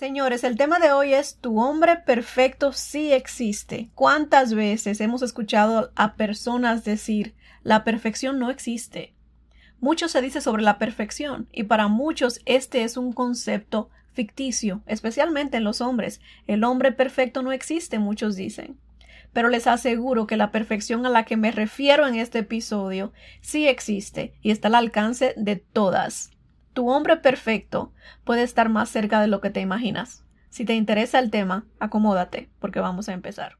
Señores, el tema de hoy es tu hombre perfecto sí existe. ¿Cuántas veces hemos escuchado a personas decir la perfección no existe? Mucho se dice sobre la perfección y para muchos este es un concepto ficticio, especialmente en los hombres. El hombre perfecto no existe, muchos dicen. Pero les aseguro que la perfección a la que me refiero en este episodio sí existe y está al alcance de todas. Tu hombre perfecto puede estar más cerca de lo que te imaginas. Si te interesa el tema, acomódate, porque vamos a empezar.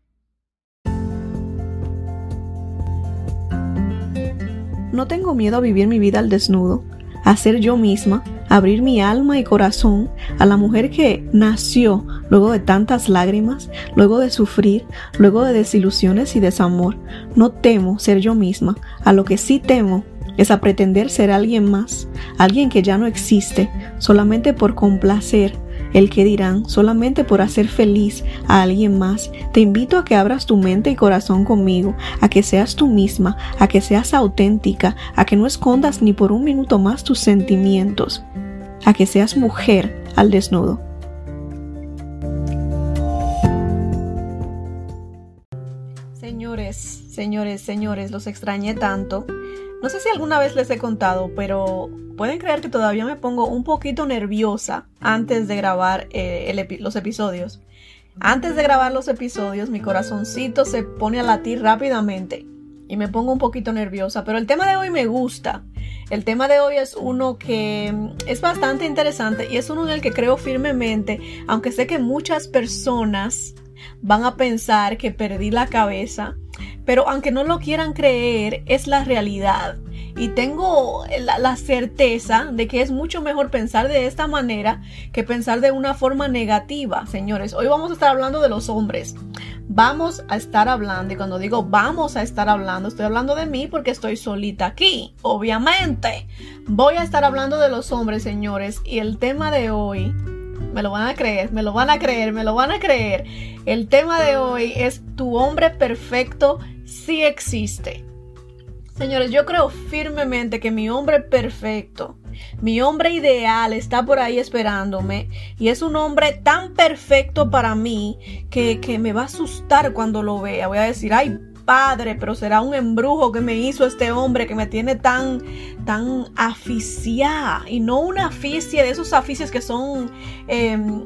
No tengo miedo a vivir mi vida al desnudo, a ser yo misma, a abrir mi alma y corazón a la mujer que nació luego de tantas lágrimas, luego de sufrir, luego de desilusiones y desamor. No temo ser yo misma, a lo que sí temo es a pretender ser alguien más, alguien que ya no existe, solamente por complacer el que dirán, solamente por hacer feliz a alguien más. Te invito a que abras tu mente y corazón conmigo, a que seas tú misma, a que seas auténtica, a que no escondas ni por un minuto más tus sentimientos, a que seas mujer al desnudo. Señores, señores, señores, los extrañé tanto. No sé si alguna vez les he contado, pero pueden creer que todavía me pongo un poquito nerviosa antes de grabar eh, los episodios. Antes de grabar los episodios, mi corazoncito se pone a latir rápidamente y me pongo un poquito nerviosa, pero el tema de hoy me gusta. El tema de hoy es uno que es bastante interesante y es uno en el que creo firmemente, aunque sé que muchas personas van a pensar que perdí la cabeza pero aunque no lo quieran creer, es la realidad. Y tengo la, certeza de que es mucho mejor pensar de esta manera que pensar de una forma negativa, señores. Hoy vamos a estar hablando de los hombres. Vamos a estar hablando, y cuando digo vamos a estar hablando, estoy hablando de mí porque estoy solita aquí, obviamente. Voy a estar hablando de los hombres, señores, y el tema de hoy me lo van a creer, me lo van a creer, me lo van a creer. El tema de hoy es tu hombre perfecto sí existe. Señores, yo creo firmemente que mi hombre perfecto, mi hombre ideal está por ahí esperándome y es un hombre tan perfecto para mí que, que me va a asustar cuando lo vea. Voy a decir, ay, pero será un embrujo que me hizo este hombre que me tiene tan, tan aficiada. Y no una aficia de esos aficios que son em,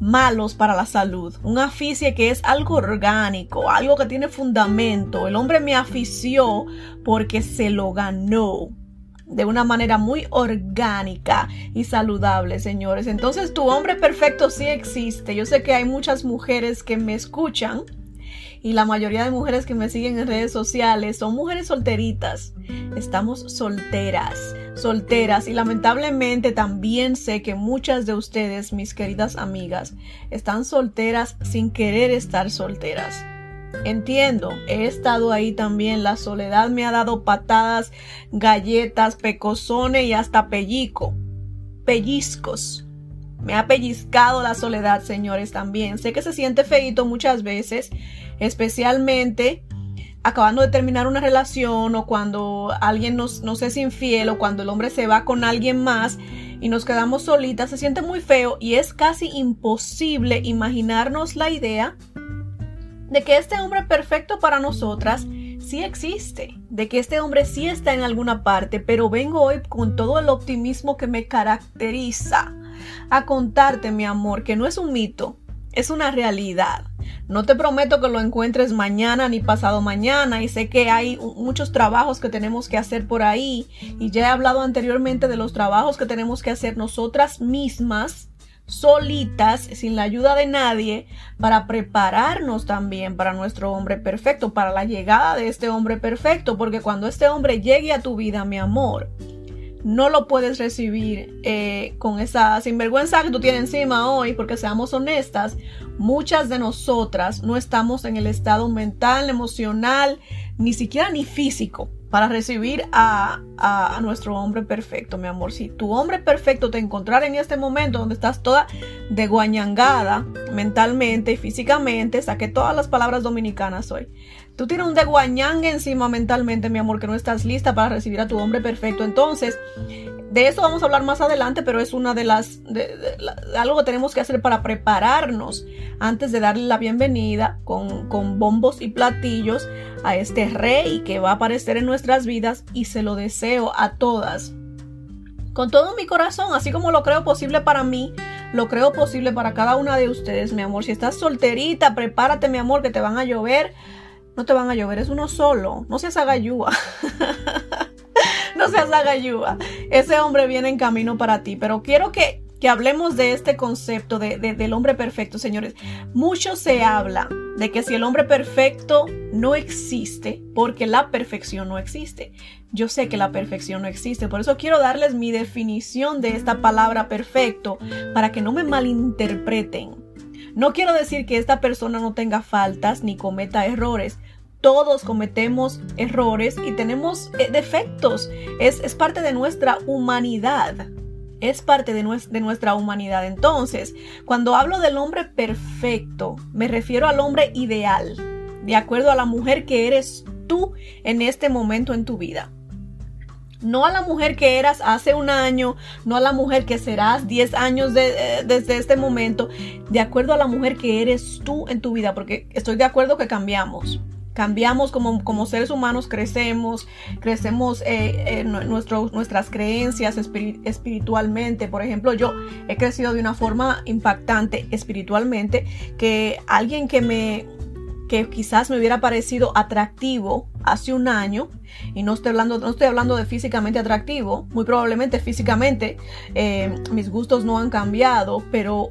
malos para la salud. Un aficie que es algo orgánico, algo que tiene fundamento. El hombre me afició porque se lo ganó de una manera muy orgánica y saludable, señores. Entonces tu hombre perfecto sí existe. Yo sé que hay muchas mujeres que me escuchan y la mayoría de mujeres que me siguen en redes sociales son mujeres solteritas. Estamos solteras, solteras y lamentablemente también sé que muchas de ustedes, mis queridas amigas, están solteras sin querer estar solteras. Entiendo, he estado ahí también, la soledad me ha dado patadas, galletas, pecosones y hasta pellico, pellizcos. Me ha pellizcado la soledad, señores, también. Sé que se siente feito muchas veces, especialmente acabando de terminar una relación o cuando alguien nos, es infiel o cuando el hombre se va con alguien más y nos quedamos solitas, se siente muy feo y es casi imposible imaginarnos la idea de que este hombre perfecto para nosotras sí existe, de que este hombre sí está en alguna parte, pero vengo hoy con todo el optimismo que me caracteriza a contarte, mi amor, que no es un mito, es una realidad. No te prometo que lo encuentres mañana ni pasado mañana y sé que hay muchos trabajos que tenemos que hacer por ahí y ya he hablado anteriormente de los trabajos que tenemos que hacer nosotras mismas solitas, sin la ayuda de nadie, para prepararnos también para nuestro hombre perfecto, para la llegada de este hombre perfecto, porque cuando este hombre llegue a tu vida, mi amor, no lo puedes recibir eh, con esa sinvergüenza que tú tienes encima hoy, porque seamos honestas, muchas de nosotras no estamos en el estado mental, emocional, ni siquiera ni físico para recibir a, a, nuestro hombre perfecto, mi amor. Si tu hombre perfecto te encontrara en este momento donde estás toda deguañangada mentalmente y físicamente, saqué todas las palabras dominicanas hoy. Tú tienes un deguañangue encima mentalmente, mi amor, que no estás lista para recibir a tu hombre perfecto. Entonces, de eso vamos a hablar más adelante, pero es una de las de, algo que tenemos que hacer para prepararnos antes de darle la bienvenida con, con bombos y platillos a este rey que va a aparecer en nuestras vidas y se lo deseo a todas. Con todo mi corazón, así como lo creo posible para mí, lo creo posible para cada una de ustedes, mi amor. Si estás solterita, prepárate, mi amor, que te van a llover. No te van a llover, es uno solo. No seas agayúa. no seas agayúa. Ese hombre viene en camino para ti. Pero quiero que, que hablemos de este concepto de, del hombre perfecto, señores. Mucho se habla de que si el hombre perfecto no existe, porque la perfección no existe. Yo sé que la perfección no existe, por eso quiero darles mi definición de esta palabra perfecto para que no me malinterpreten. No quiero decir que esta persona no tenga faltas ni cometa errores. Todos cometemos errores y tenemos eh, defectos. Es, es parte de nuestra humanidad es parte de, de, nuestra humanidad. Entonces, cuando hablo del hombre perfecto, me refiero al hombre ideal, de acuerdo a la mujer que eres tú en este momento en tu vida. No a la mujer que eras hace un año, no a la mujer que serás 10 años eh, desde este momento, de acuerdo a la mujer que eres tú en tu vida, porque estoy de acuerdo que cambiamos. Cambiamos como, como seres humanos, crecemos, crecemos eh, en nuestras creencias espiritualmente. Por ejemplo, yo he crecido de una forma impactante espiritualmente que alguien que me que quizás me hubiera parecido atractivo hace un año, y no estoy hablando, no estoy hablando de físicamente atractivo, muy probablemente físicamente eh, mis gustos no han cambiado, pero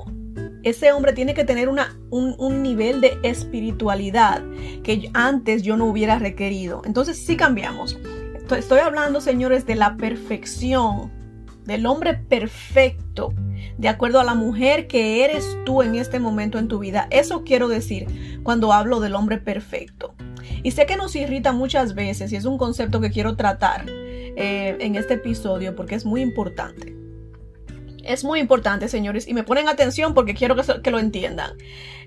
ese hombre tiene que tener una, un, nivel de espiritualidad que antes yo no hubiera requerido. Entonces sí cambiamos. Estoy hablando, señores, de la perfección, del hombre perfecto, de acuerdo a la mujer que eres tú en este momento en tu vida. Eso quiero decir cuando hablo del hombre perfecto. Y sé que nos irrita muchas veces y es un concepto que quiero tratar eh, en este episodio porque es muy importante. Es muy importante, señores, y me ponen atención porque quiero que, lo entiendan.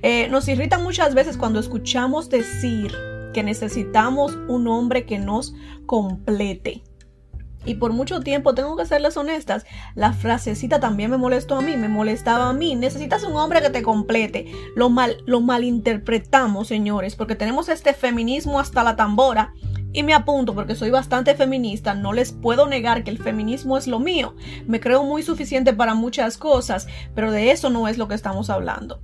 Eh, nos irrita muchas veces cuando escuchamos decir que necesitamos un hombre que nos complete. Y por mucho tiempo, tengo que serles honestas, la frasecita también me molestó a mí, me molestaba a mí. Necesitas un hombre que te complete. Lo mal, lo malinterpretamos, señores, porque tenemos este feminismo hasta la tambora y me apunto porque soy bastante feminista, no les puedo negar que el feminismo es lo mío. Me creo muy suficiente para muchas cosas, pero de eso no es lo que estamos hablando.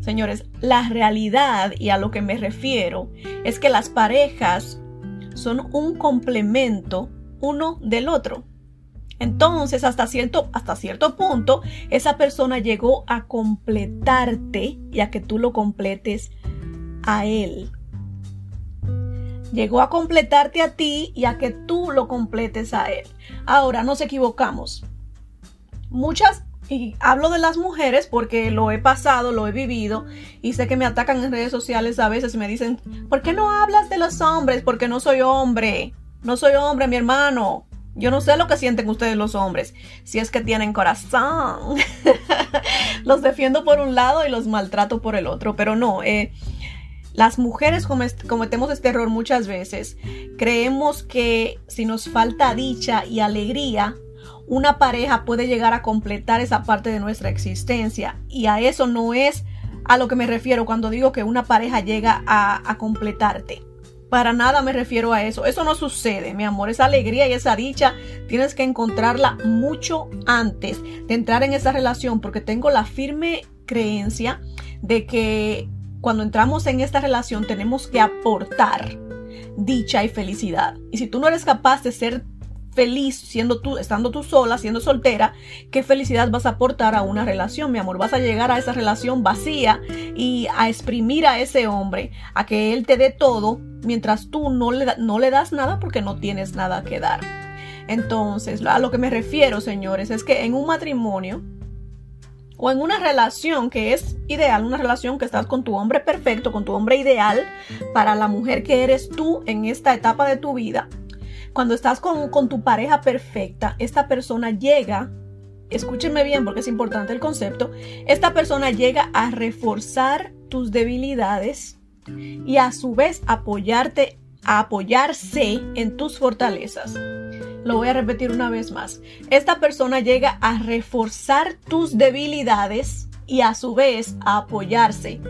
Señores, la realidad y a lo que me refiero es que las parejas son un complemento uno del otro. Entonces, hasta cierto, hasta cierto punto, esa persona llegó a completarte y a que tú lo completes a él llegó a completarte a ti y a que tú lo completes a él. Ahora, nos equivocamos. Muchas, y hablo de las mujeres porque lo he pasado, lo he vivido y sé que me atacan en redes sociales a veces y me dicen, ¿por qué no hablas de los hombres? Porque no soy hombre. No soy hombre, mi hermano. Yo no sé lo que sienten ustedes los hombres, si es que tienen corazón. los defiendo por un lado y los maltrato por el otro, pero no, eh, las mujeres cometemos este error muchas veces. Creemos que si nos falta dicha y alegría, una pareja puede llegar a completar esa parte de nuestra existencia. Y a eso no es a lo que me refiero cuando digo que una pareja llega a, completarte. Para nada me refiero a eso. Eso no sucede, mi amor. Esa alegría y esa dicha tienes que encontrarla mucho antes de entrar en esa relación porque tengo la firme creencia de que cuando entramos en esta relación tenemos que aportar dicha y felicidad. Y si tú no eres capaz de ser feliz siendo tú, estando tú sola, siendo soltera, ¿qué felicidad vas a aportar a una relación, mi amor? Vas a llegar a esa relación vacía y a exprimir a ese hombre, a que él te dé todo, mientras tú no le, no le das nada porque no tienes nada que dar. Entonces, a lo que me refiero, señores, es que en un matrimonio, o en una relación que es ideal, una relación que estás con tu hombre perfecto, con tu hombre ideal, para la mujer que eres tú en esta etapa de tu vida, cuando estás con, con tu pareja perfecta, esta persona llega, escúchenme bien porque es importante el concepto, esta persona llega a reforzar tus debilidades y a su vez apoyarte, a apoyarse en tus fortalezas. Lo voy a repetir una vez más. Esta persona llega a reforzar tus debilidades y a su vez a apoyarse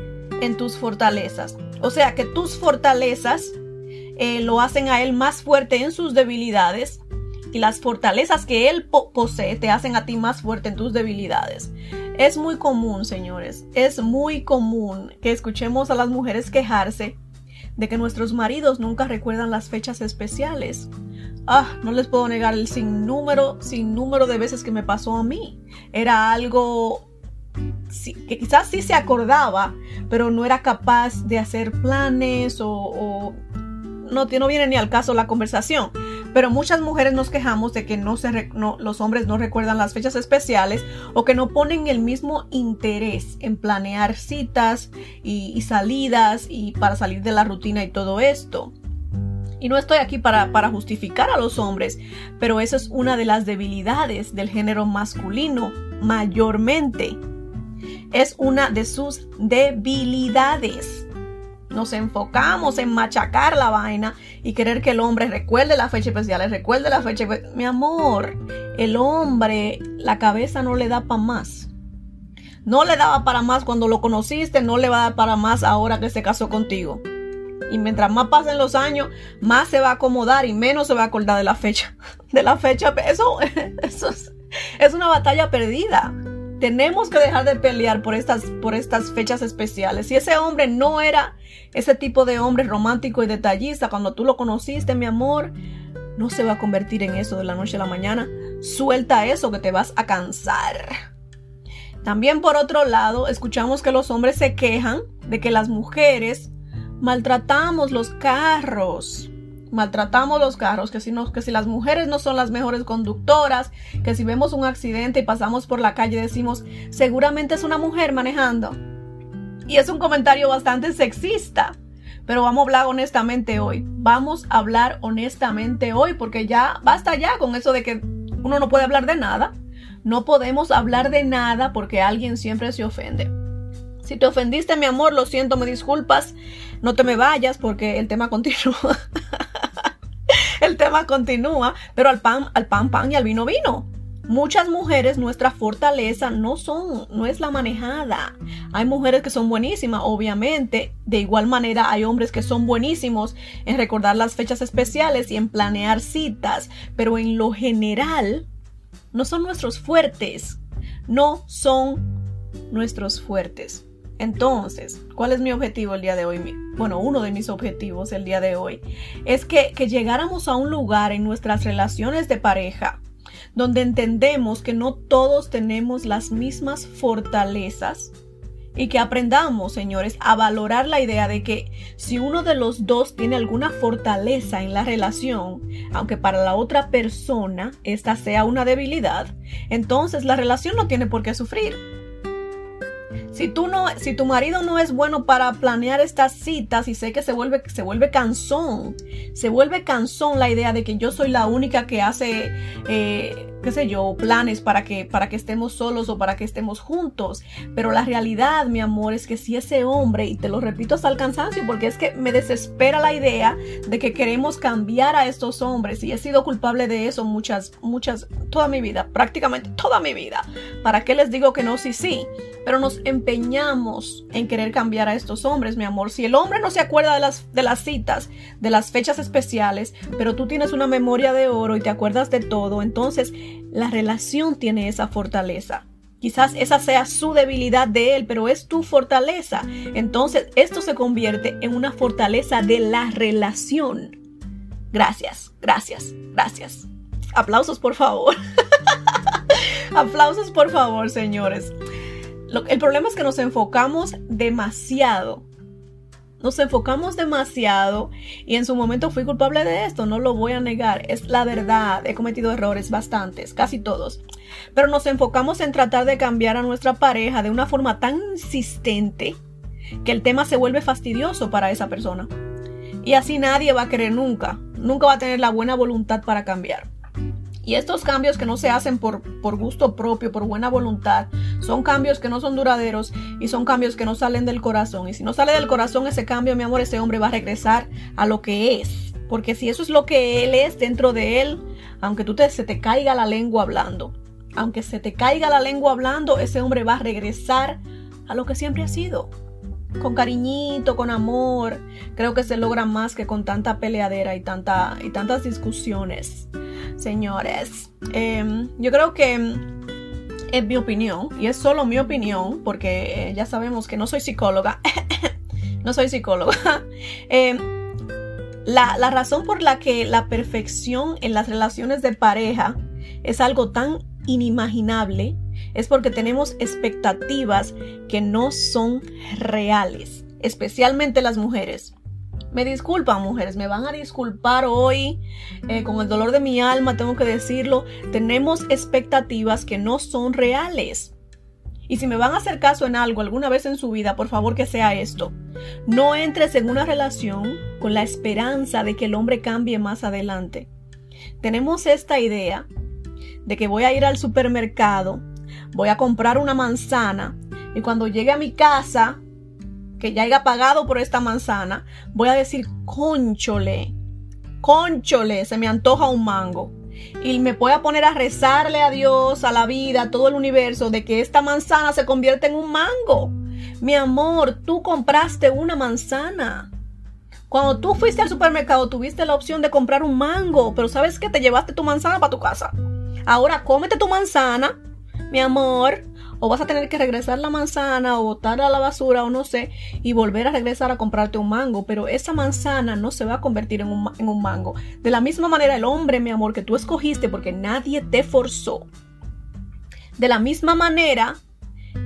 en tus fortalezas. O sea que tus fortalezas eh, lo hacen a él más fuerte en sus debilidades y las fortalezas que él posee te hacen a ti más fuerte en tus debilidades. Es muy común, señores, es muy común que escuchemos a las mujeres quejarse de que nuestros maridos nunca recuerdan las fechas especiales. Ah, no les puedo negar el sinnúmero, sinnúmero de veces que me pasó a mí. Era algo que quizás sí se acordaba, pero no era capaz de hacer planes o, no, viene ni al caso la conversación. Pero muchas mujeres nos quejamos de que no se los hombres no recuerdan las fechas especiales o que no ponen el mismo interés en planear citas y, salidas y para salir de la rutina y todo esto. Y no estoy aquí para, para, justificar a los hombres, pero esa es una de las debilidades del género masculino, mayormente. Es una de sus debilidades. Nos enfocamos en machacar la vaina y querer que el hombre recuerde la fecha especial, recuerde la fecha. Mi amor, el hombre, la cabeza no le da para más. No le daba para más cuando lo conociste, no le va a dar para más ahora que se casó contigo. Y mientras más pasen los años, más se va a acomodar y menos se va a acordar de la fecha. De la fecha, eso, eso es, es una batalla perdida. Tenemos que dejar de pelear por estas, por estas fechas especiales. Si ese hombre no era ese tipo de hombre romántico y detallista cuando tú lo conociste, mi amor, no se va a convertir en eso de la noche a la mañana. Suelta eso que te vas a cansar. También por otro lado, escuchamos que los hombres se quejan de que las mujeres maltratamos los carros maltratamos los carros, que si, no, que si las mujeres no son las mejores conductoras, que si vemos un accidente y pasamos por la calle decimos, seguramente es una mujer manejando. Y es un comentario bastante sexista. Pero vamos a hablar honestamente hoy. Vamos a hablar honestamente hoy porque ya basta ya con eso de que uno no puede hablar de nada. No podemos hablar de nada porque alguien siempre se ofende. Si te ofendiste, mi amor, lo siento, me disculpas. No te me vayas porque el tema continúa. Continúa, pero al pan, al pan, pan y al vino, vino. Muchas mujeres, nuestra fortaleza no son, no es la manejada. Hay mujeres que son buenísimas, obviamente. De igual manera, hay hombres que son buenísimos en recordar las fechas especiales y en planear citas, pero en lo general, no son nuestros fuertes. No son nuestros fuertes. Entonces, ¿cuál es mi objetivo el día de hoy? Bueno, uno de mis objetivos el día de hoy es que, llegáramos a un lugar en nuestras relaciones de pareja donde entendemos que no todos tenemos las mismas fortalezas y que aprendamos, señores, a valorar la idea de que si uno de los dos tiene alguna fortaleza en la relación, aunque para la otra persona esta sea una debilidad, entonces la relación no tiene por qué sufrir. Si tú no, si tu marido no es bueno para planear estas citas y sé que se vuelve, se vuelve cansón, se vuelve cansón la idea de que yo soy la única que hace eh, qué sé yo, planes para que, para que estemos solos o para que estemos juntos. Pero la realidad, mi amor, es que si ese hombre, y te lo repito hasta el cansancio, porque es que me desespera la idea de que queremos cambiar a estos hombres, y he sido culpable de eso muchas, muchas, toda mi vida, prácticamente toda mi vida. ¿Para qué les digo que no? Sí, sí. Pero nos empeñamos en querer cambiar a estos hombres, mi amor. Si el hombre no se acuerda de las, de las citas, de las fechas especiales, pero tú tienes una memoria de oro y te acuerdas de todo, entonces la relación tiene esa fortaleza. Quizás esa sea su debilidad de él, pero es tu fortaleza. Entonces esto se convierte en una fortaleza de la relación. Gracias, gracias, gracias. Aplausos, por favor. Aplausos, por favor, señores. El problema es que nos enfocamos demasiado nos enfocamos demasiado y en su momento fui culpable de esto, no lo voy a negar, es la verdad, he cometido errores bastantes, casi todos, pero nos enfocamos en tratar de cambiar a nuestra pareja de una forma tan insistente que el tema se vuelve fastidioso para esa persona. Y así nadie va a querer nunca, nunca va a tener la buena voluntad para cambiar. Y estos cambios que no se hacen por, por gusto propio, por buena voluntad, son cambios que no son duraderos y son cambios que no salen del corazón. Y si no sale del corazón ese cambio, mi amor, ese hombre va a regresar a lo que es. Porque si eso es lo que él es dentro de él, aunque tú te, se te caiga la lengua hablando, aunque se te caiga la lengua hablando, ese hombre va a regresar a lo que siempre ha sido. Con cariñito, con amor. Creo que se logra más que con tanta peleadera y, tanta, y tantas discusiones. Señores, em, yo creo que es mi opinión, y es solo mi opinión, porque ya sabemos que no soy psicóloga. no soy psicóloga. Em, la, la razón por la que la perfección en las relaciones de pareja es algo tan inimaginable es porque tenemos expectativas que no son reales, especialmente las mujeres. Me disculpan mujeres, me van a disculpar hoy eh, con el dolor de mi alma, tengo que decirlo, tenemos expectativas que no son reales. Y si me van a hacer caso en algo alguna vez en su vida, por favor que sea esto. No entres en una relación con la esperanza de que el hombre cambie más adelante. Tenemos esta idea de que voy a ir al supermercado, voy a comprar una manzana y cuando llegue a mi casa, que ya haya pagado por esta manzana, voy a decir, conchole, conchole, se me antoja un mango. Y me voy a poner a rezarle a Dios, a la vida, a todo el universo, de que esta manzana se convierta en un mango. Mi amor, tú compraste una manzana. Cuando tú fuiste al supermercado, tuviste la opción de comprar un mango, pero ¿sabes qué? Te llevaste tu manzana para tu casa. Ahora cómete tu manzana, mi amor, o vas a tener que regresar la manzana o botarla a la basura o no sé, y volver a regresar a comprarte un mango, pero esa manzana no se va a convertir en un, en un mango. De la misma manera, el hombre, mi amor, que tú escogiste porque nadie te forzó. De la misma manera,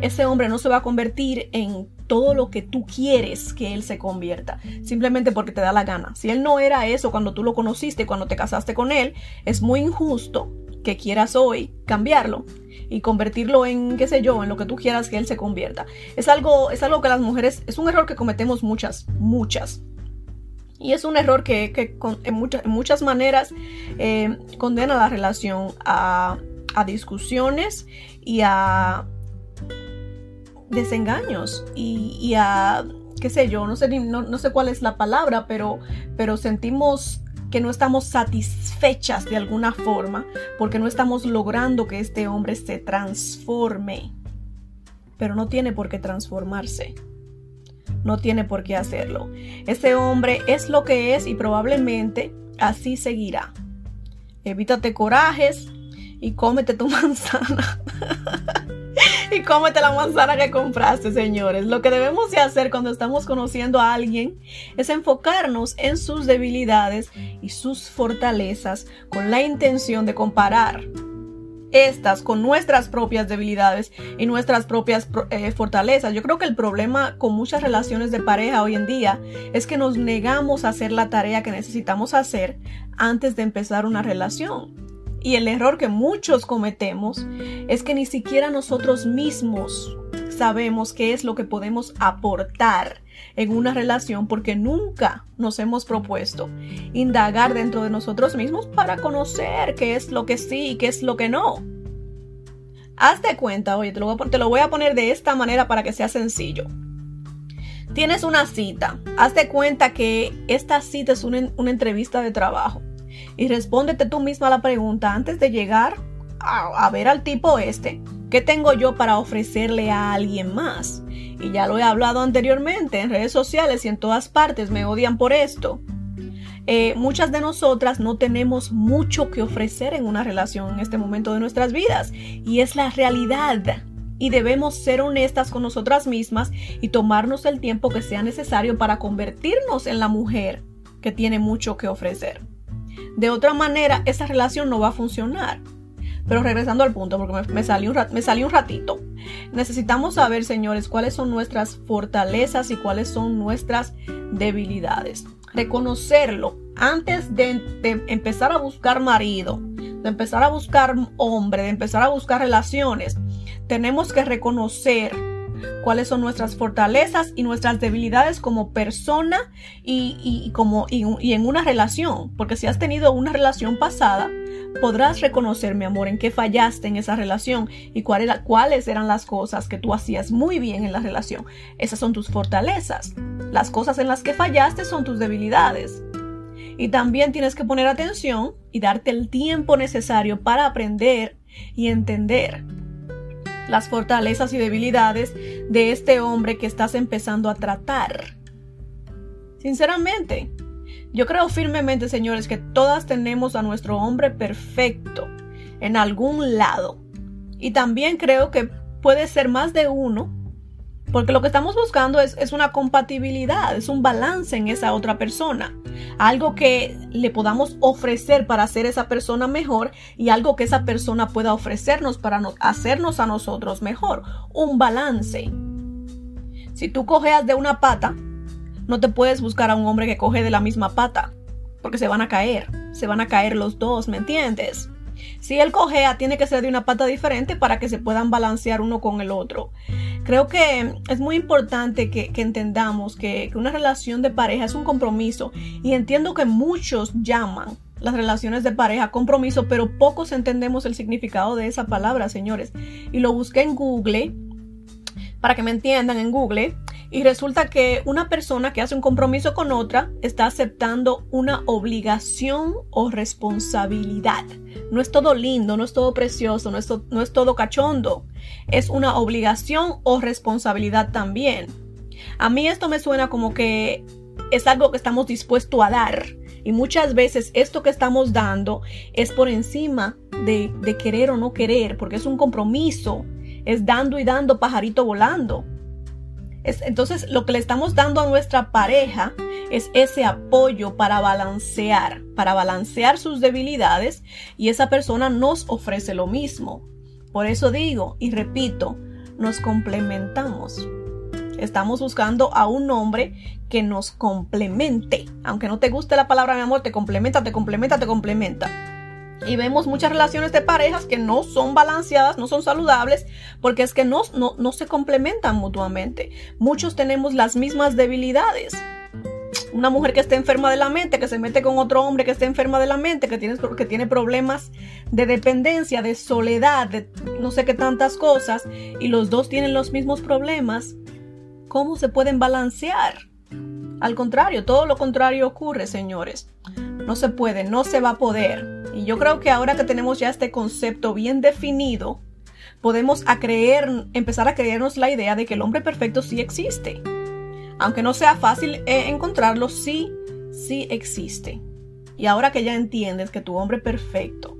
ese hombre no se va a convertir en todo lo que tú quieres que él se convierta, simplemente porque te da la gana. Si él no era eso cuando tú lo conociste, cuando te casaste con él, es muy injusto que quieras hoy cambiarlo y convertirlo en, qué sé yo, en lo que tú quieras que él se convierta. Es algo, es algo que las mujeres, es un error que cometemos muchas, muchas. Y es un error que, en, muchas, en, muchas, maneras eh, condena la relación a, a discusiones y a desengaños y, y, a, qué sé yo, no sé, no, no sé cuál es la palabra, pero, pero sentimos que no estamos satisfechas de alguna forma porque no estamos logrando que este hombre se transforme. Pero no tiene por qué transformarse. No tiene por qué hacerlo. Este hombre es lo que es y probablemente así seguirá. Evítate corajes y cómete tu manzana. y cómete la manzana que compraste, señores. Lo que debemos de hacer cuando estamos conociendo a alguien es enfocarnos en sus debilidades y sus fortalezas con la intención de comparar estas con nuestras propias debilidades y nuestras propias eh, fortalezas. Yo creo que el problema con muchas relaciones de pareja hoy en día es que nos negamos a hacer la tarea que necesitamos hacer antes de empezar una relación. Y el error que muchos cometemos es que ni siquiera nosotros mismos sabemos qué es lo que podemos aportar en una relación porque nunca nos hemos propuesto indagar dentro de nosotros mismos para conocer qué es lo que sí y qué es lo que no. Hazte cuenta, oye, te lo, voy a, a poner de esta manera para que sea sencillo. Tienes una cita, hazte cuenta que esta cita es una, entrevista de trabajo y respóndete tú misma la pregunta antes de llegar a, ver al tipo este. ¿Qué tengo yo para ofrecerle a alguien más? Y ya lo he hablado anteriormente en redes sociales y en todas partes me odian por esto. Eh, muchas de nosotras no tenemos mucho que ofrecer en una relación en este momento de nuestras vidas y es la realidad. Y debemos ser honestas con nosotras mismas y tomarnos el tiempo que sea necesario para convertirnos en la mujer que tiene mucho que ofrecer. De otra manera, esa relación no va a funcionar. Pero regresando al punto, porque me, salió un me un ratito. Necesitamos saber, señores, cuáles son nuestras fortalezas y cuáles son nuestras debilidades. Reconocerlo antes de, de empezar a buscar marido, de empezar a buscar hombre, de empezar a buscar relaciones. Tenemos que reconocer cuáles son nuestras fortalezas y nuestras debilidades como persona y, como, y, en una relación. Porque si has tenido una relación pasada, podrás reconocer, mi amor, en qué fallaste en esa relación y cuáles eran las cosas que tú hacías muy bien en la relación. Esas son tus fortalezas. Las cosas en las que fallaste son tus debilidades. Y también tienes que poner atención y darte el tiempo necesario para aprender y entender las fortalezas y debilidades de este hombre que estás empezando a tratar. Sinceramente, yo creo firmemente, señores, que todas tenemos a nuestro hombre perfecto en algún lado. Y también creo que puede ser más de uno, porque lo que estamos buscando es, es, una compatibilidad, es un balance en esa otra persona. Algo que le podamos ofrecer para hacer esa persona mejor y algo que esa persona pueda ofrecernos para hacernos a nosotros mejor. Un balance. Si tú cojeas de una pata, no te puedes buscar a un hombre que coge de la misma pata, porque se van a caer, se van a caer los dos, ¿me entiendes? Si él cojea, tiene que ser de una pata diferente para que se puedan balancear uno con el otro. Creo que es muy importante que, entendamos que, que una relación de pareja es un compromiso y entiendo que muchos llaman las relaciones de pareja compromiso, pero pocos entendemos el significado de esa palabra, señores. Y lo busqué en Google para que me entiendan en Google y resulta que una persona que hace un compromiso con otra está aceptando una obligación o responsabilidad. No es todo lindo, no es todo precioso, no es, no es todo cachondo. Es una obligación o responsabilidad también. A mí esto me suena como que es algo que estamos dispuestos a dar. Y muchas veces esto que estamos dando es por encima de, de querer o no querer, porque es un compromiso. Es dando y dando pajarito volando entonces, lo que le estamos dando a nuestra pareja es ese apoyo para balancear, para balancear sus debilidades y esa persona nos ofrece lo mismo. Por eso digo y repito, nos complementamos. Estamos buscando a un hombre que nos complemente. Aunque no te guste la palabra mi amor, te complementa, te complementa, te complementa. Y vemos muchas relaciones de parejas que no son balanceadas, no son saludables, porque es que no, no, se complementan mutuamente. Muchos tenemos las mismas debilidades una mujer que esté enferma de la mente, que se mete con otro hombre que esté enferma de la mente, que tiene, que tiene problemas de dependencia, de soledad, de no sé qué tantas cosas, y los dos tienen los mismos problemas, ¿cómo se pueden balancear? Al contrario, todo lo contrario ocurre, señores. No se puede, no se va a poder. Y yo creo que ahora que tenemos ya este concepto bien definido, podemos a creer, empezar a creernos la idea de que el hombre perfecto sí existe. Aunque no sea fácil eh, encontrarlo, sí, sí existe. Y ahora que ya entiendes que tu hombre perfecto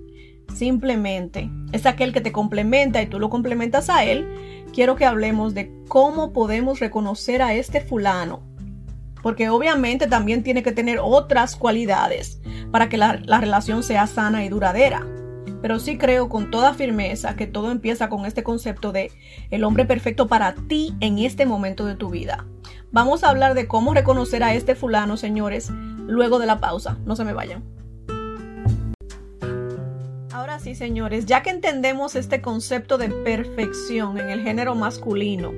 simplemente es aquel que te complementa y tú lo complementas a él, quiero que hablemos de cómo podemos reconocer a este fulano porque obviamente también tiene que tener otras cualidades para que la, relación sea sana y duradera. Pero sí creo con toda firmeza que todo empieza con este concepto de el hombre perfecto para ti en este momento de tu vida. Vamos a hablar de cómo reconocer a este fulano, señores, luego de la pausa. No se me vayan. Ahora sí, señores, ya que entendemos este concepto de perfección en el género masculino,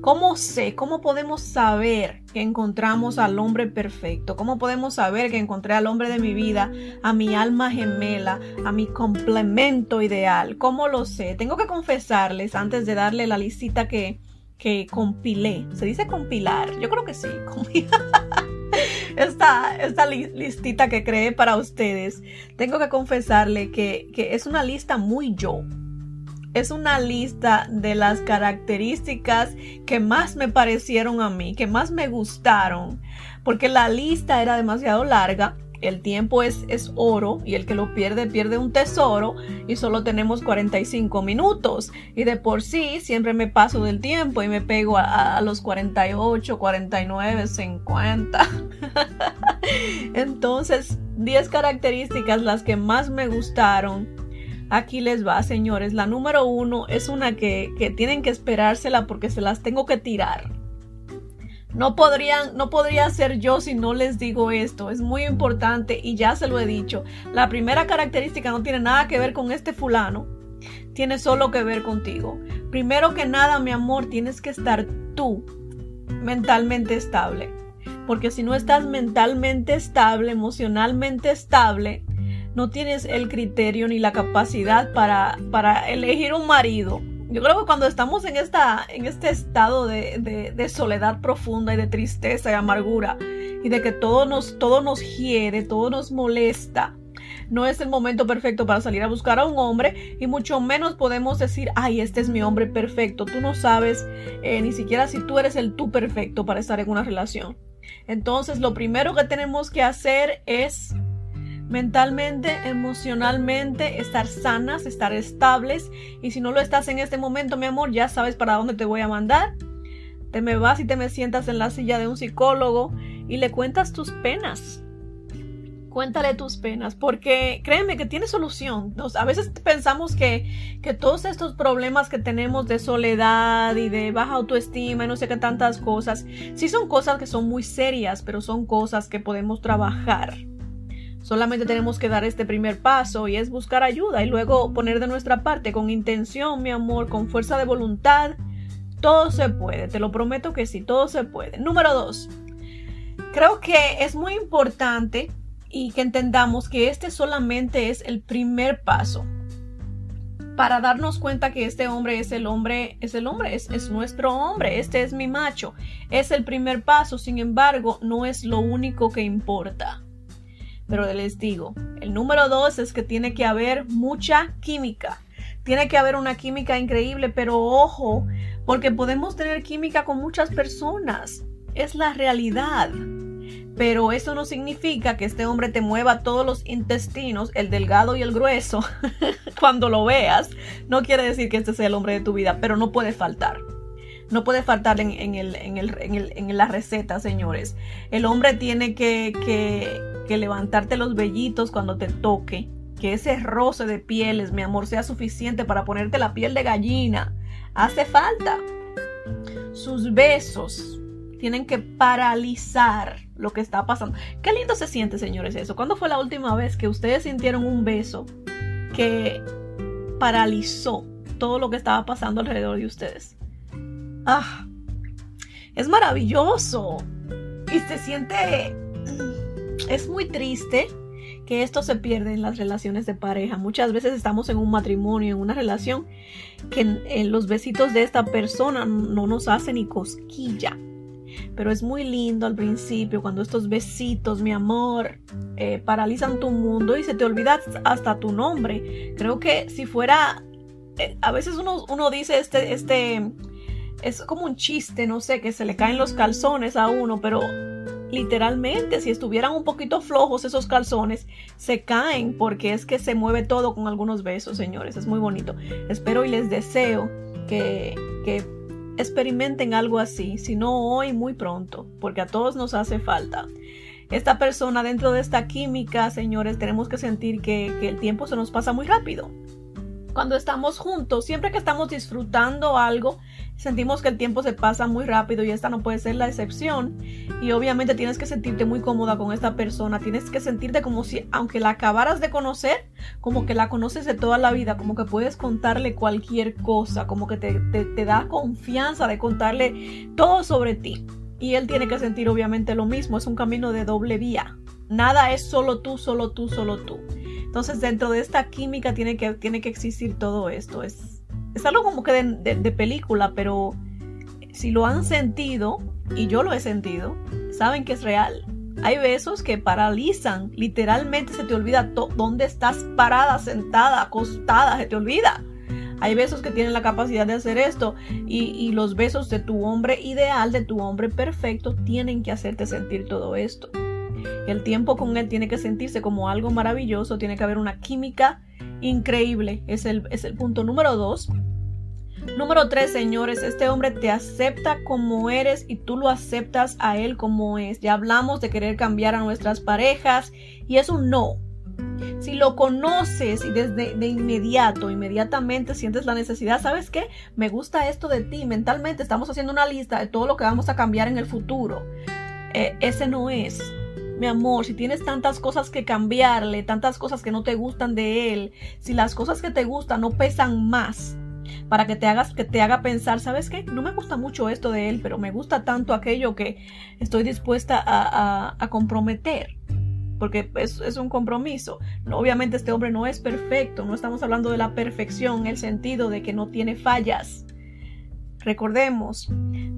¿Cómo sé? ¿Cómo podemos saber que encontramos al hombre perfecto? ¿Cómo podemos saber que encontré al hombre de mi vida, a mi alma gemela, a mi complemento ideal? ¿Cómo lo sé? Tengo que confesarles antes de darle la listita que, que compilé. ¿Se dice compilar? Yo creo que sí. esta, esta listita que creé para ustedes, tengo que confesarle que, que es una lista muy yo es una lista de las características que más me parecieron a mí, que más me gustaron, porque la lista era demasiado larga. El tiempo es, es oro y el que lo pierde pierde un tesoro y solo tenemos 45 minutos y de por sí siempre me paso del tiempo y me pego a, a los 48, 49, 50. Entonces, 10 características las que más me gustaron Aquí les va, señores. La número uno es una que, tienen que esperársela porque se las tengo que tirar. No podrían, no podría ser yo si no les digo esto. Es muy importante y ya se lo he dicho. La primera característica no tiene nada que ver con este fulano. Tiene solo que ver contigo. Primero que nada, mi amor, tienes que estar tú mentalmente estable. Porque si no estás mentalmente estable, emocionalmente estable, no tienes el criterio ni la capacidad para, para elegir un marido. Yo creo que cuando estamos en, esta, en este estado de, de, soledad profunda y de tristeza y amargura, y de que todo nos, todo nos hiere, todo nos molesta, no es el momento perfecto para salir a buscar a un hombre y mucho menos podemos decir, ay, este es mi hombre perfecto. Tú no sabes eh, ni siquiera si tú eres el tú perfecto para estar en una relación. Entonces, lo primero que tenemos que hacer es mentalmente, emocionalmente, estar sanas, estar estables. Y si no lo estás en este momento, mi amor, ya sabes para dónde te voy a mandar. Te me vas y te me sientas en la silla de un psicólogo y le cuentas tus penas cuéntale tus penas, porque créeme que tiene solución. a veces pensamos que, que todos estos problemas que tenemos de soledad y de baja autoestima y no sé qué tantas cosas, sí son cosas que son muy serias, pero son cosas que podemos trabajar. Solamente tenemos que dar este primer paso y es buscar ayuda y luego poner de nuestra parte con intención, mi amor, con fuerza de voluntad. Todo se puede, te lo prometo que sí, todo se puede. Número dos, creo que es muy importante y que entendamos que este solamente es el primer paso para darnos cuenta que este hombre es el hombre, es el hombre, es, es, nuestro hombre, este es mi macho. Es el primer paso, sin embargo, no es lo único que importa. Pero les digo, el número dos es que tiene que haber mucha química. Tiene que haber una química increíble, pero ojo, porque podemos tener química con muchas personas. Es la realidad. Pero eso no significa que este hombre te mueva todos los intestinos, el delgado y el grueso, cuando lo veas. No quiere decir que este sea el hombre de tu vida, pero no puede faltar. No puede faltar en, en, la receta, señores. El hombre tiene que levantarte los vellitos cuando te toque. Que ese roce de pieles, mi amor, sea suficiente para ponerte la piel de gallina. Hace falta. Sus besos tienen que paralizar lo que está pasando. Qué lindo se siente, señores, eso. ¿Cuándo fue la última vez que ustedes sintieron un beso que paralizó todo lo que estaba pasando alrededor de ustedes? Ah, es maravilloso. Y se siente... Es muy triste que esto se pierde en las relaciones de pareja. Muchas veces estamos en un matrimonio, en una relación, que en, los besitos de esta persona no nos hace ni cosquilla pero es muy lindo al principio cuando estos besitos, mi amor, eh, paralizan tu mundo y se te olvida hasta tu nombre. Creo que si fuera, eh, a veces uno, uno dice este, este, es como un chiste, no sé, que se le caen los calzones a uno, pero literalmente si estuvieran un poquito flojos esos calzones se caen porque es que se mueve todo con algunos besos señores es muy bonito espero y les deseo que, que experimenten algo así, si no hoy, muy pronto, porque a todos nos hace falta. Esta persona dentro de esta química, señores, tenemos que sentir que, que el tiempo se nos pasa muy rápido cuando estamos juntos, siempre que estamos disfrutando algo, sentimos que el tiempo se pasa muy rápido y esta no puede ser la excepción. Y obviamente tienes que sentirte muy cómoda con esta persona, tienes que sentirte como si, aunque la acabaras de conocer, como que la conoces de toda la vida, como que puedes contarle cualquier cosa, como que te, te da confianza de contarle todo sobre ti. Y él tiene que sentir obviamente lo mismo, es un camino de doble vía. Nada es solo tú, solo tú, solo tú. Entonces dentro de esta química tiene que, tiene que existir todo esto. Es, es como que de, película, pero si lo han sentido, y yo lo he sentido, saben que es real. Hay besos que paralizan, literalmente se te olvida dónde estás parada, sentada, acostada, se te olvida. Hay besos que tienen la capacidad de hacer esto y, y, los besos de tu hombre ideal, de tu hombre perfecto, tienen que hacerte sentir todo esto. El tiempo con él tiene que sentirse como algo maravilloso, tiene que haber una química increíble. Es el, es el punto número dos. Número tres, señores, este hombre te acepta como eres y tú lo aceptas a él como es. Ya hablamos de querer cambiar a nuestras parejas y es un no. Si lo conoces y desde de inmediato, inmediatamente sientes la necesidad, ¿sabes qué? Me gusta esto de ti. Mentalmente estamos haciendo una lista de todo lo que vamos a cambiar en el futuro. Eh, ese no es mi amor, si tienes tantas cosas que cambiarle, tantas cosas que no te gustan de él, si las cosas que te gustan no pesan más para que te hagas que te haga pensar, ¿sabes qué? No me gusta mucho esto de él, pero me gusta tanto aquello que estoy dispuesta a, comprometer. Porque es, un compromiso. Obviamente este hombre no es perfecto, no estamos hablando de la perfección en el sentido de que no tiene fallas. Recordemos,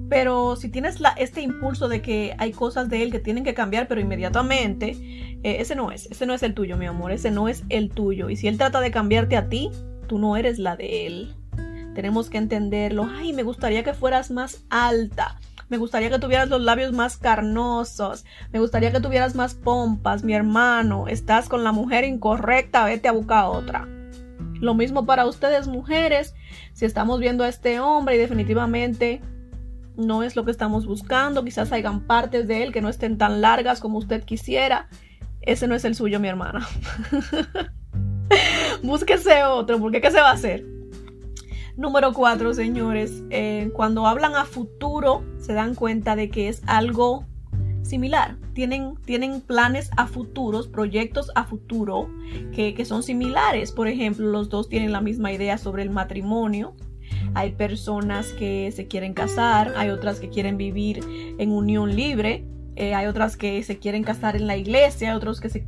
Pero si tienes la, este impulso de que hay cosas de él que tienen que cambiar, pero inmediatamente, eh, ese no es, ese no es el tuyo, mi amor, ese no es el tuyo. Y si él trata de cambiarte a ti, tú no eres la de él. Tenemos que entenderlo. Ay, me gustaría que fueras más alta. Me gustaría que tuvieras los labios más carnosos. Me gustaría que tuvieras más pompas, mi hermano. Estás con la mujer incorrecta, vete a buscar otra. Lo mismo para ustedes, mujeres. Si estamos viendo a este hombre y definitivamente no es lo que estamos buscando, quizás hayan partes de él que no estén tan largas como usted quisiera. Ese no es el suyo, mi hermana. Búsquese otro, porque ¿qué se va a hacer? Número cuatro, señores, eh, cuando hablan a futuro se dan cuenta de que es algo similar. Tienen, tienen planes a futuros, proyectos a futuro que, que son similares. Por ejemplo, los dos tienen la misma idea sobre el matrimonio. Hay personas que se quieren casar, hay otras que quieren vivir en unión libre, eh, hay otras que se quieren casar en la iglesia, hay otros que se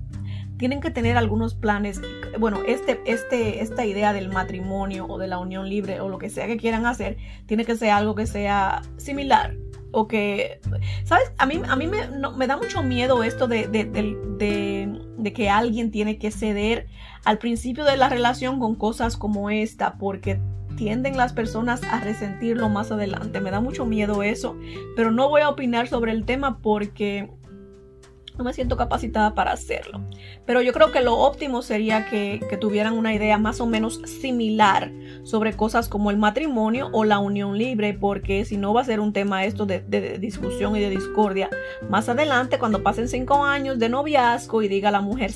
tienen que tener algunos planes. Bueno, este, este, esta idea del matrimonio o de la unión libre o lo que sea que quieran hacer, tiene que ser algo que sea similar. O que, ¿sabes? A mí, a mí me, da mucho miedo esto de, de, de, de, que alguien tiene que ceder al principio de la relación con cosas como esta, porque tienden las personas a resentirlo más adelante. Me da mucho miedo eso, pero no voy a opinar sobre el tema porque no me siento capacitada para hacerlo. Pero yo creo que lo óptimo sería que, tuvieran una idea más o menos similar sobre cosas como el matrimonio o la unión libre, porque si no va a ser un tema esto de, discusión y de discordia. Más adelante, cuando pasen cinco años de noviazgo y diga la mujer,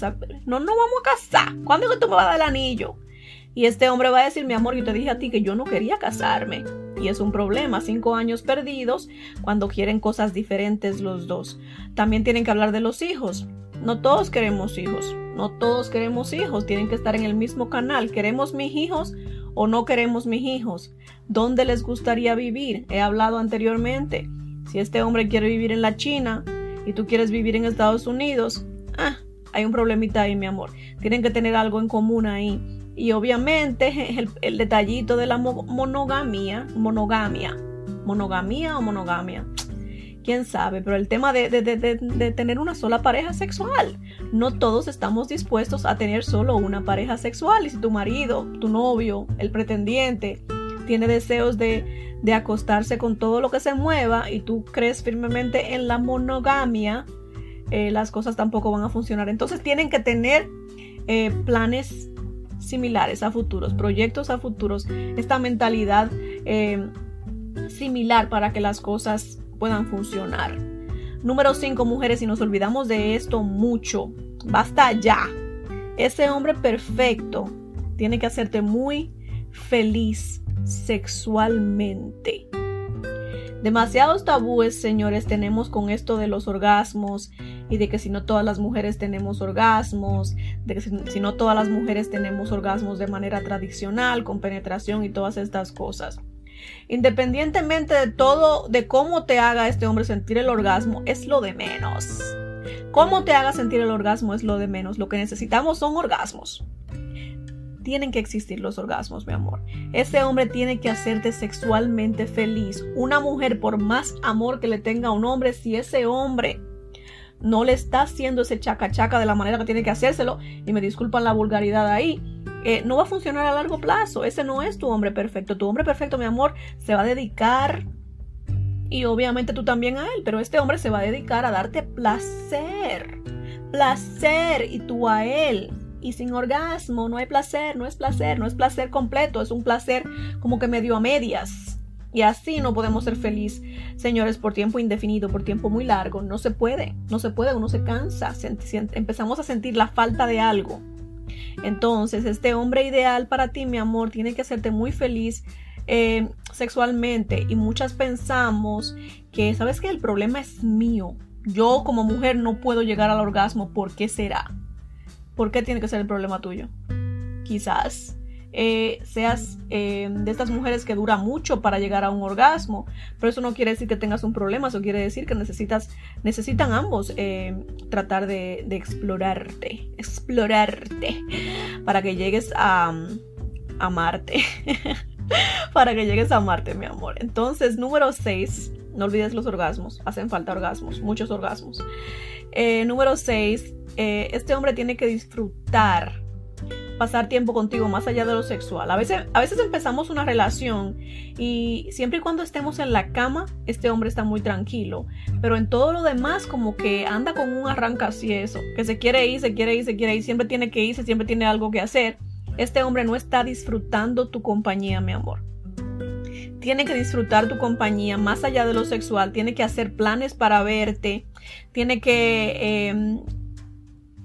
no, no vamos a casar. ¿Cuándo es que tú me vas a dar el anillo? Y este hombre va a decir, mi amor, yo te dije a ti que yo no quería casarme. Y es un problema, cinco años perdidos cuando quieren cosas diferentes los dos. También tienen que hablar de los hijos. No todos queremos hijos, no todos queremos hijos, tienen que estar en el mismo canal. ¿Queremos mis hijos o no queremos mis hijos? ¿Dónde les gustaría vivir? He hablado anteriormente. Si este hombre quiere vivir en la China y tú quieres vivir en Estados Unidos, ah, hay un problemita ahí, mi amor. Tienen que tener algo en común ahí. Y obviamente el, el detallito de la monogamia, monogamia, monogamia o monogamia, quién sabe, pero el tema de, de, de, tener una sola pareja sexual. No todos estamos dispuestos a tener solo una pareja sexual. Y si tu marido, tu novio, el pretendiente, tiene deseos de, acostarse con todo lo que se mueva y tú crees firmemente en la monogamia, eh, las cosas tampoco van a funcionar. Entonces tienen que tener eh, planes similares a futuros, proyectos a futuros, esta mentalidad eh, similar para que las cosas puedan funcionar. Número 5, mujeres, y nos olvidamos de esto mucho, basta ya. Ese hombre perfecto tiene que hacerte muy feliz sexualmente. Demasiados tabúes, señores, tenemos con esto de los orgasmos y de que si no todas las mujeres tenemos orgasmos, de que si, no todas las mujeres tenemos orgasmos de manera tradicional, con penetración y todas estas cosas. Independientemente de todo, de cómo te haga este hombre sentir el orgasmo, es lo de menos. Cómo te haga sentir el orgasmo es lo de menos. Lo que necesitamos son orgasmos tienen que existir los orgasmos, mi amor. Ese hombre tiene que hacerte sexualmente feliz. Una mujer, por más amor que le tenga a un hombre, si ese hombre no le está haciendo ese chaca chaca de la manera que tiene que hacérselo, y me disculpan la vulgaridad ahí, eh, no va a funcionar a largo plazo. Ese no es tu hombre perfecto. Tu hombre perfecto, mi amor, se va a dedicar y obviamente tú también a él, pero este hombre se va a dedicar a darte placer. Placer y tú a él y sin orgasmo no hay placer, no es placer, no es placer completo, es un placer como que medio a medias. Y así no podemos ser feliz, señores, por tiempo indefinido, por tiempo muy largo. No se puede, no se puede, uno se cansa, empezamos a sentir la falta de algo. Entonces, este hombre ideal para ti, mi amor, tiene que hacerte muy feliz eh, sexualmente. Y muchas pensamos que, ¿sabes qué? El problema es mío. Yo como mujer no puedo llegar al orgasmo. ¿Por qué será? ¿Por qué tiene que ser el problema tuyo? Quizás eh, seas eh, de estas mujeres que dura mucho para llegar a un orgasmo, pero eso no quiere decir que tengas un problema, eso quiere decir que necesitas, necesitan ambos eh, tratar de, explorarte, explorarte, para que llegues a, a Marte, para que llegues a Marte, mi amor. Entonces, número 6, No olvides los orgasmos. Hacen falta orgasmos, muchos orgasmos. Eh, número 6. Eh, este hombre tiene que disfrutar pasar tiempo contigo más allá de lo sexual. A veces, a veces empezamos una relación y siempre y cuando estemos en la cama, este hombre está muy tranquilo. Pero en todo lo demás, como que anda con un arranca así eso, que se quiere ir, se quiere ir, se quiere ir, siempre tiene que irse, siempre tiene algo que hacer. Este hombre no está disfrutando tu compañía, mi amor tiene que disfrutar tu compañía más allá de lo sexual, tiene que hacer planes para verte, tiene que em,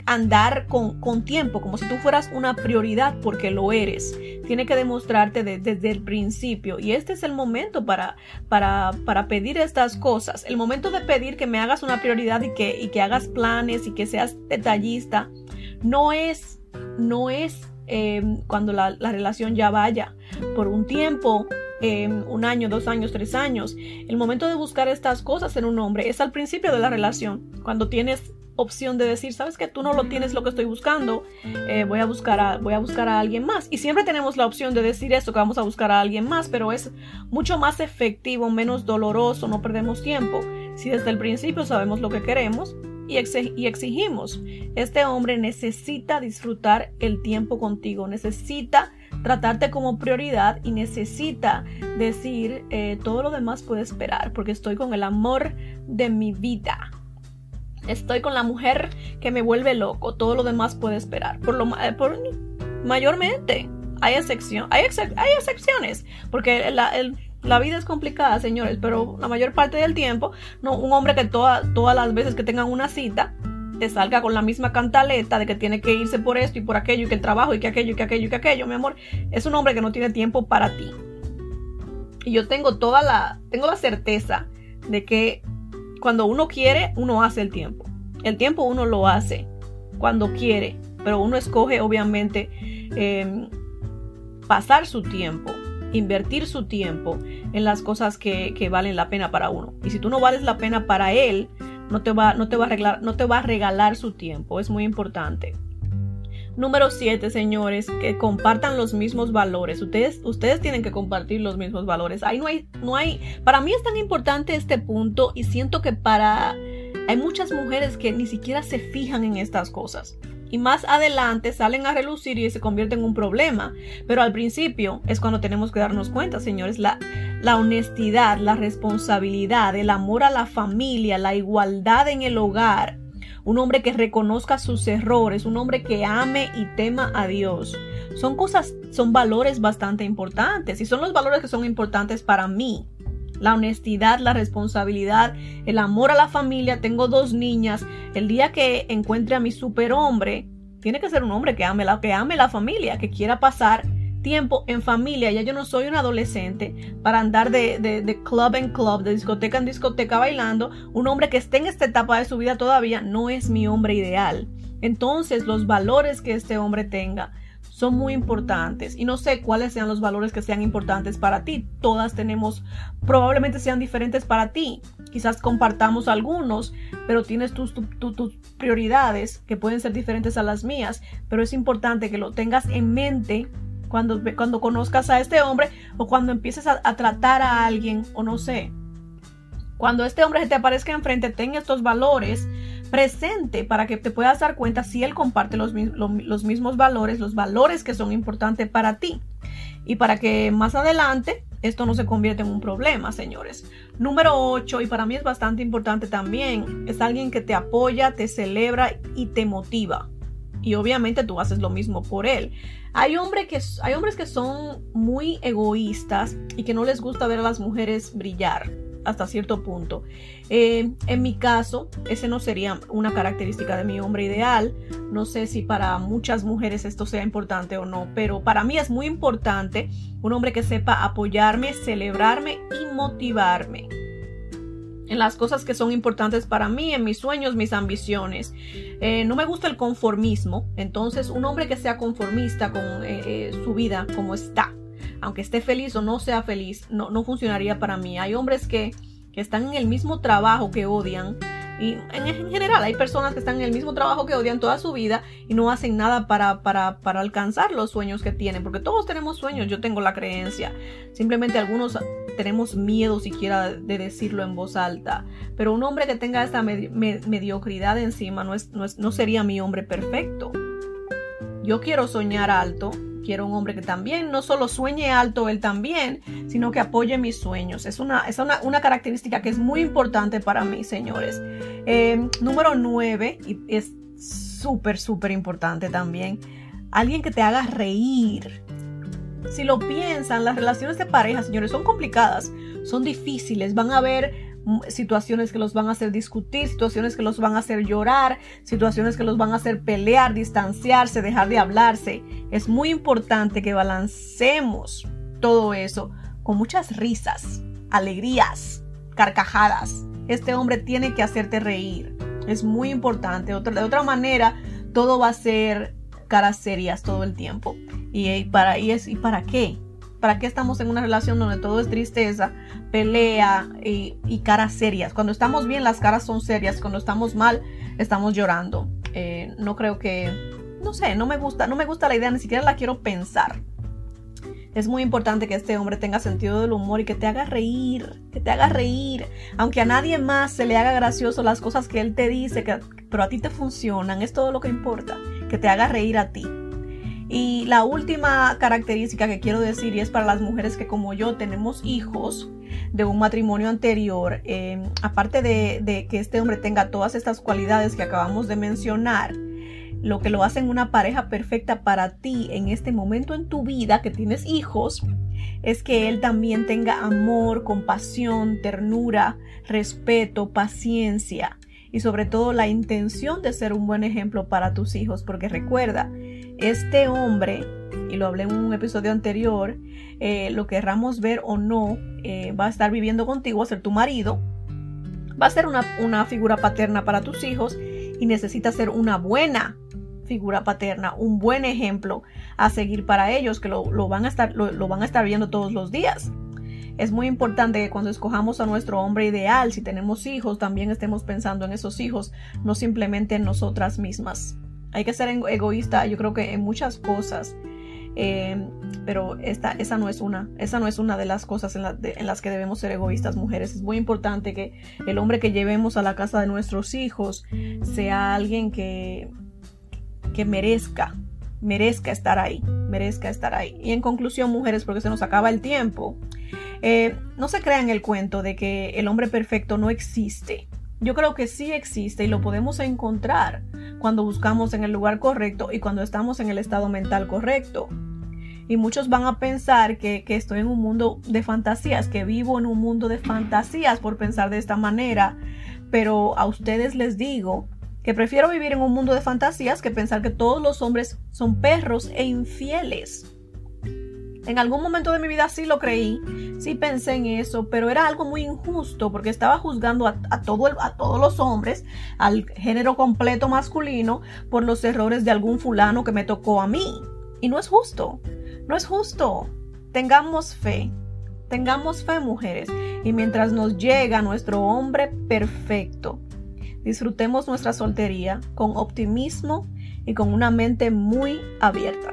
andar con, tiempo, como si tú fueras una prioridad porque lo eres. Tiene que demostrarte desde el principio. Y este es el momento para, para, para, pedir estas cosas. El momento de pedir que me hagas una prioridad y que, y que hagas planes y que seas detallista, no es, no es em, cuando la, la, relación ya vaya. Por un tiempo, em, un año, dos años, tres años. El momento de buscar estas cosas en un hombre es al principio de la relación, cuando tienes opción de decir, sabes que tú no lo tienes lo que estoy buscando, eh, voy, a buscar a, voy a buscar a alguien más. Y siempre tenemos la opción de decir eso, que vamos a buscar a alguien más, pero es mucho más efectivo, menos doloroso, no perdemos tiempo. Si desde el principio sabemos lo que queremos y, exigimos, este hombre necesita disfrutar el tiempo contigo, necesita tratarte como prioridad y necesita decir eh, todo lo demás puede esperar porque estoy con el amor de mi vida. Estoy con la mujer que me vuelve loco. Todo lo demás puede esperar. Por lo eh, mayormente hay hay, hay excepciones, porque la, vida es complicada, señores, pero la mayor parte del tiempo, no, un hombre que todas las veces que tengan una cita te salga con la misma cantaleta de que tiene que irse por esto y por aquello y que el trabajo y que aquello y que aquello y que aquello, mi amor, es un hombre que no tiene tiempo para ti. Y yo tengo toda la, tengo la certeza de que cuando uno quiere, uno hace el tiempo. El tiempo uno lo hace cuando quiere, pero uno escoge obviamente em, pasar su tiempo, invertir su tiempo en las cosas que, valen la pena para uno. Y si tú no vales la pena para él, no te va, no te va, a, regalar, no te va a regalar su tiempo. Es muy importante. Número 7, señores, que compartan los mismos valores. Ustedes, ustedes tienen que compartir los mismos valores. Ahí no hay, no hay, para mí es tan importante este punto y siento que para, hay muchas mujeres que ni siquiera se fijan en estas cosas. Y más adelante salen a relucir y se convierte en un problema. Pero al principio es cuando tenemos que darnos cuenta, señores, la, la honestidad, la responsabilidad, el amor a la familia, la igualdad en el hogar, un hombre que reconozca sus errores, un hombre que ame y tema a Dios. Son cosas, son valores bastante importantes y son los valores que son importantes para mí. La honestidad, la responsabilidad, el amor a la familia. Tengo dos niñas. El día que encuentre a mi superhombre, tiene que ser un hombre que ame la, que ame la familia, que quiera pasar tiempo en familia. Ya yo no soy un adolescente para andar de, de, club en club, de discoteca en discoteca bailando. Un hombre que esté en esta etapa de su vida todavía no es mi hombre ideal. Entonces los valores que este hombre tenga son muy importantes y no sé cuáles sean los valores que sean importantes para ti. Todas tenemos, probablemente sean diferentes para ti. Quizás compartamos algunos, pero tienes tus, tus prioridades que pueden ser diferentes a las mías, pero es importante que lo tengas en mente cuando, cuando conozcas a este hombre o cuando empieces a, tratar a alguien o no sé. Cuando este hombre se te aparezca enfrente, tenga estos valores presente para que te puedas dar cuenta si él comparte los, los, mismos valores, los valores que son importantes para ti. Y para que más adelante esto no se convierta en un problema, señores. Número 8, y para mí es bastante importante también, es alguien que te apoya, te celebra y te motiva. Y obviamente tú haces lo mismo por él. Hay, que, hay hombres que son muy egoístas y que no les gusta ver a las mujeres brillar hasta cierto punto. Eh, en mi caso, ese no sería una característica de mi hombre ideal. No sé si para muchas mujeres esto sea importante o no, pero para mí es muy importante un hombre que sepa apoyarme, celebrarme y motivarme en las cosas que son importantes para mí, en mis sueños, mis ambiciones. Eh, no me gusta el conformismo, entonces un hombre que sea conformista con eh, su vida como está, aunque esté feliz o no sea feliz, no, no funcionaría para mí. Hay hombres que, que están en el mismo trabajo que odian, y en, general hay personas que están en el mismo trabajo que odian toda su vida y no hacen nada para, para, alcanzar los sueños que tienen, porque todos tenemos sueños, yo tengo la creencia. Simplemente algunos tenemos miedo siquiera de decirlo en voz alta. Pero un hombre que tenga esta mediocridad encima no, es, no sería mi hombre perfecto. Yo quiero soñar alto, quiero un hombre que también no solo sueñe alto él también, sino que apoye mis sueños. Es una, es una, característica que es muy importante para mí, señores. Eh, número 9, y es súper, súper importante también, alguien que te haga reír. Si lo piensan, las relaciones de pareja, señores, son complicadas, son difíciles, van a haber situaciones que los van a hacer discutir, situaciones que los van a hacer llorar, situaciones que los van a hacer pelear, distanciarse, dejar de hablarse. Es muy importante que balancemos todo eso con muchas risas, alegrías, carcajadas. Este hombre tiene que hacerte reír. Es muy importante. de otra manera, todo va a ser caras serias todo el tiempo. ¿Y, para, y, es, ¿y para qué? ¿Para qué estamos en una relación donde todo es tristeza, pelea y, caras serias? Cuando estamos bien, las caras son serias. Cuando estamos mal, estamos llorando. Eh, no creo que, no sé, no me gusta, no me gusta la idea, ni siquiera la quiero pensar. Es muy importante que este hombre tenga sentido del humor y que te haga reír, que te haga reír. Aunque a nadie más se le haga gracioso las cosas que él te dice, que, pero a ti te funcionan, es todo lo que importa, que te haga reír a ti. Y la última característica que quiero decir, y es para las mujeres que como yo tenemos hijos de un matrimonio anterior, eh, aparte de, que este hombre tenga todas estas cualidades que acabamos de mencionar, lo que lo hacen una pareja perfecta para ti en este momento en tu vida que tienes hijos, es que él también tenga amor, compasión, ternura, respeto, paciencia y sobre todo la intención de ser un buen ejemplo para tus hijos, porque recuerda, este hombre, y lo hablé en un episodio anterior, eh, lo querramos ver o no, eh, va a estar viviendo contigo, va a ser tu marido, va a ser una, figura paterna para tus hijos y necesita ser una buena figura paterna, un buen ejemplo a seguir para ellos, que lo, van, a estar, lo van a estar viendo todos los días. Es muy importante que cuando escojamos a nuestro hombre ideal, si tenemos hijos, también estemos pensando en esos hijos, no simplemente en nosotras mismas. Hay que ser egoísta, yo creo que en muchas cosas. Eh, pero esta, esa no es una, esa no es una de las cosas en, las que debemos ser egoístas mujeres. Es muy importante que el hombre que llevemos a la casa de nuestros hijos sea alguien que, que merezca, merezca estar ahí, merezca estar ahí. Y en conclusión, mujeres, porque se nos acaba el tiempo, eh, no se crean el cuento de que el hombre perfecto no existe. Yo creo que sí existe y lo podemos encontrar cuando buscamos en el lugar correcto y cuando estamos en el estado mental correcto. Y muchos van a pensar que, estoy en un mundo de fantasías, que vivo en un mundo de fantasías por pensar de esta manera. Pero a ustedes les digo que prefiero vivir en un mundo de fantasías que pensar que todos los hombres son perros e infieles. En algún momento de mi vida sí lo creí, sí pensé en eso, pero era algo muy injusto porque estaba juzgando a, todo a todos los hombres, al género completo masculino, por los errores de algún fulano que me tocó a mí. Y no es justo, no es justo. Tengamos fe, tengamos fe mujeres, y mientras nos llega nuestro hombre perfecto, disfrutemos nuestra soltería con optimismo y con una mente muy abierta.